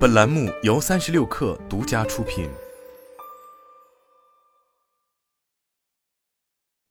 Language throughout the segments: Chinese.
本栏目由三十六氪独家出品。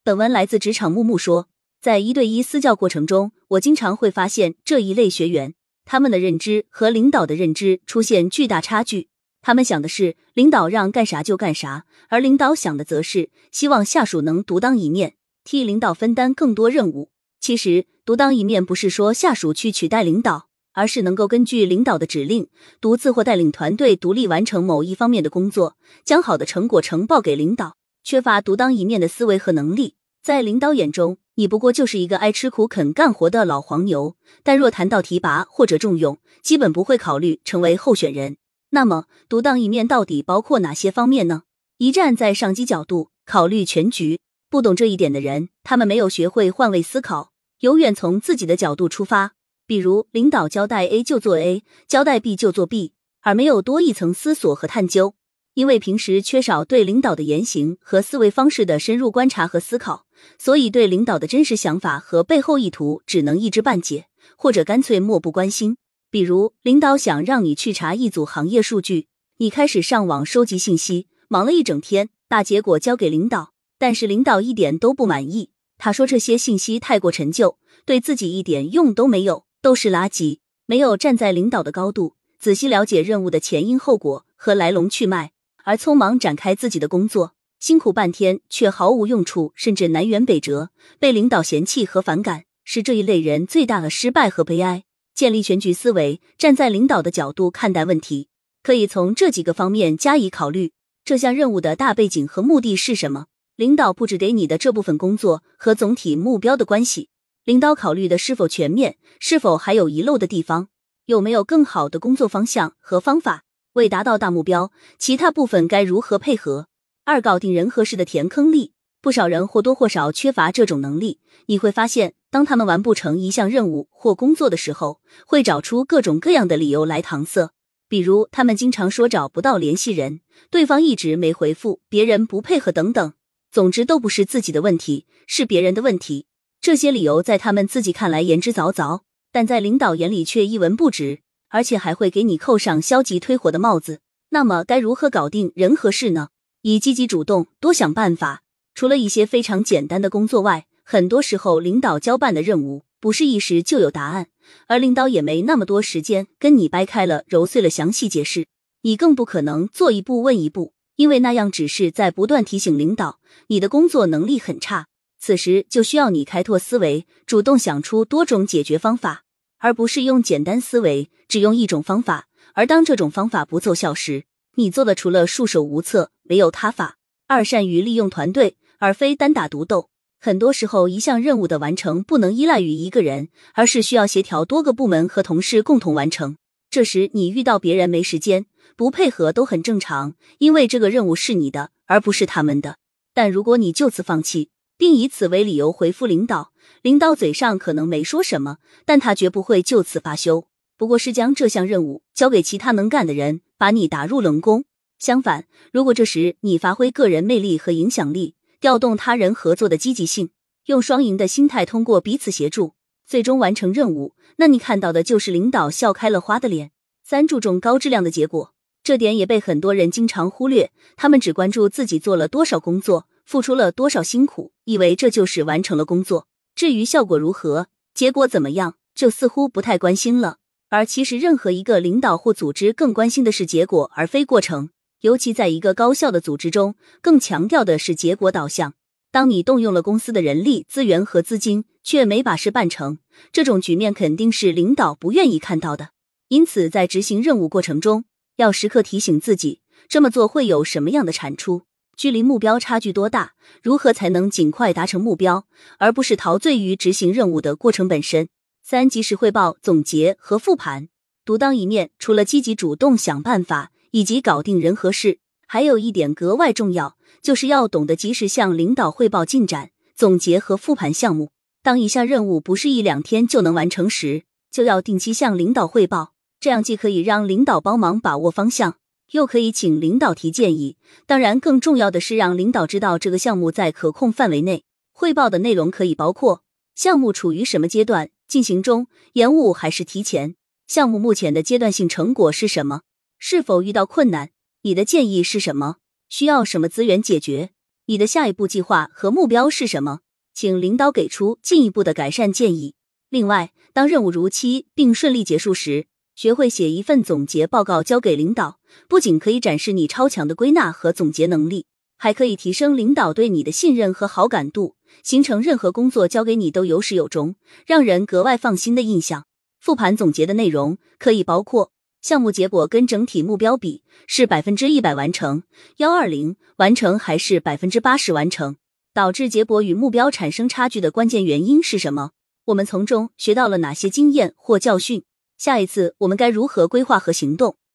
本文来自职场木木说，在一对一私教过程中，我经常会发现这一类学员，他们的认知和领导的认知出现巨大差距。他们想的是领导让干啥就干啥，而领导想的则是希望下属能独当一面，替领导分担更多任务。其实，独当一面不是说下属去取代领导，而是能够根据领导的指令，独自或带领团队独立完成某一方面的工作，将好的成果呈报给领导。缺乏独当一面的思维和能力，在领导眼中，你不过就是一个爱吃苦、肯干活的老黄牛。但若谈到提拔或者重用，基本不会考虑成为候选人。那么，独当一面到底包括哪些方面呢？一站在上级角度考虑全局。不懂这一点的人，他们没有学会换位思考，永远从自己的角度出发。比如，领导交代 A 就做 A，交代 B 就做 B，而没有多一层思索和探究。因为平时缺少对领导的言行和思维方式的深入观察和思考，所以对领导的真实想法和背后意图只能一知半解，或者干脆漠不关心。比如，领导想让你去查一组行业数据，你开始上网收集信息，忙了一整天，大结果交给领导。但是领导一点都不满意，他说这些信息太过陈旧，对自己一点用都没有，都是垃圾。没有站在领导的高度，仔细了解任务的前因后果和来龙去脉，而匆忙展开自己的工作，辛苦半天却毫无用处，甚至南辕北辙，被领导嫌弃和反感，是这一类人最大的失败和悲哀。建立全局思维，站在领导的角度看待问题，可以从这几个方面加以考虑。这项任务的大背景和目的是什么？领导布置给你的这部分工作和总体目标的关系，领导考虑的是否全面，是否还有遗漏的地方，有没有更好的工作方向和方法？为达到大目标，其他部分该如何配合？二、搞定人和事的填坑力，不少人或多或少缺乏这种能力。你会发现，当他们完不成一项任务或工作的时候，会找出各种各样的理由来搪塞，比如他们经常说找不到联系人，对方一直没回复，别人不配合等等。总之都不是自己的问题，是别人的问题。这些理由在他们自己看来言之凿凿，但在领导眼里却一文不值，而且还会给你扣上消极推火的帽子。那么该如何搞定人和事呢？以积极主动，多想办法。除了一些非常简单的工作外，很多时候领导交办的任务不是一时就有答案，而领导也没那么多时间跟你掰开了揉碎了详细解释，你更不可能做一步问一步。因为那样只是在不断提醒领导，你的工作能力很差。此时就需要你开拓思维，主动想出多种解决方法，而不是用简单思维，只用一种方法。而当这种方法不奏效时，你做的除了束手无策，没有他法。二，善于利用团队，而非单打独斗。很多时候，一项任务的完成不能依赖于一个人，而是需要协调多个部门和同事共同完成。这时你遇到别人没时间。不配合都很正常，因为这个任务是你的，而不是他们的。但如果你就此放弃，并以此为理由回复领导，领导嘴上可能没说什么，但他绝不会就此罢休，不过是将这项任务交给其他能干的人，把你打入冷宫。相反，如果这时你发挥个人魅力和影响力，调动他人合作的积极性，用双赢的心态，通过彼此协助，最终完成任务，那你看到的就是领导笑开了花的脸。三，注重高质量的结果。这点也被很多人经常忽略，他们只关注自己做了多少工作，付出了多少辛苦，以为这就是完成了工作。至于效果如何，结果怎么样，就似乎不太关心了。而其实，任何一个领导或组织更关心的是结果，而非过程。尤其在一个高效的组织中，更强调的是结果导向。当你动用了公司的人力资源和资金，却没把事办成，这种局面肯定是领导不愿意看到的。因此，在执行任务过程中，要时刻提醒自己，这么做会有什么样的产出？距离目标差距多大？如何才能尽快达成目标，而不是陶醉于执行任务的过程本身？三、及时汇报、总结和复盘。独当一面，除了积极主动想办法以及搞定人和事，还有一点格外重要，就是要懂得及时向领导汇报进展、总结和复盘项目。当一项任务不是一两天就能完成时，就要定期向领导汇报。这样既可以让领导帮忙把握方向，又可以请领导提建议。当然，更重要的是让领导知道这个项目在可控范围内。汇报的内容可以包括项目处于什么阶段，进行中、延误还是提前？项目目前的阶段性成果是什么？是否遇到困难？你的建议是什么？需要什么资源解决？你的下一步计划和目标是什么？请领导给出进一步的改善建议。另外，当任务如期并顺利结束时，学会写一份总结报告交给领导，不仅可以展示你超强的归纳和总结能力，还可以提升领导对你的信任和好感度，形成任何工作交给你都有始有终，让人格外放心的印象。复盘总结的内容可以包括。项目结果跟整体目标比是百分之一百完成，幺二零完成还是百分之八十完成？导致结果与目标产生差距的关键原因是什么？我们从中学到了哪些经验或教训？下一次我们该如何规划和行动？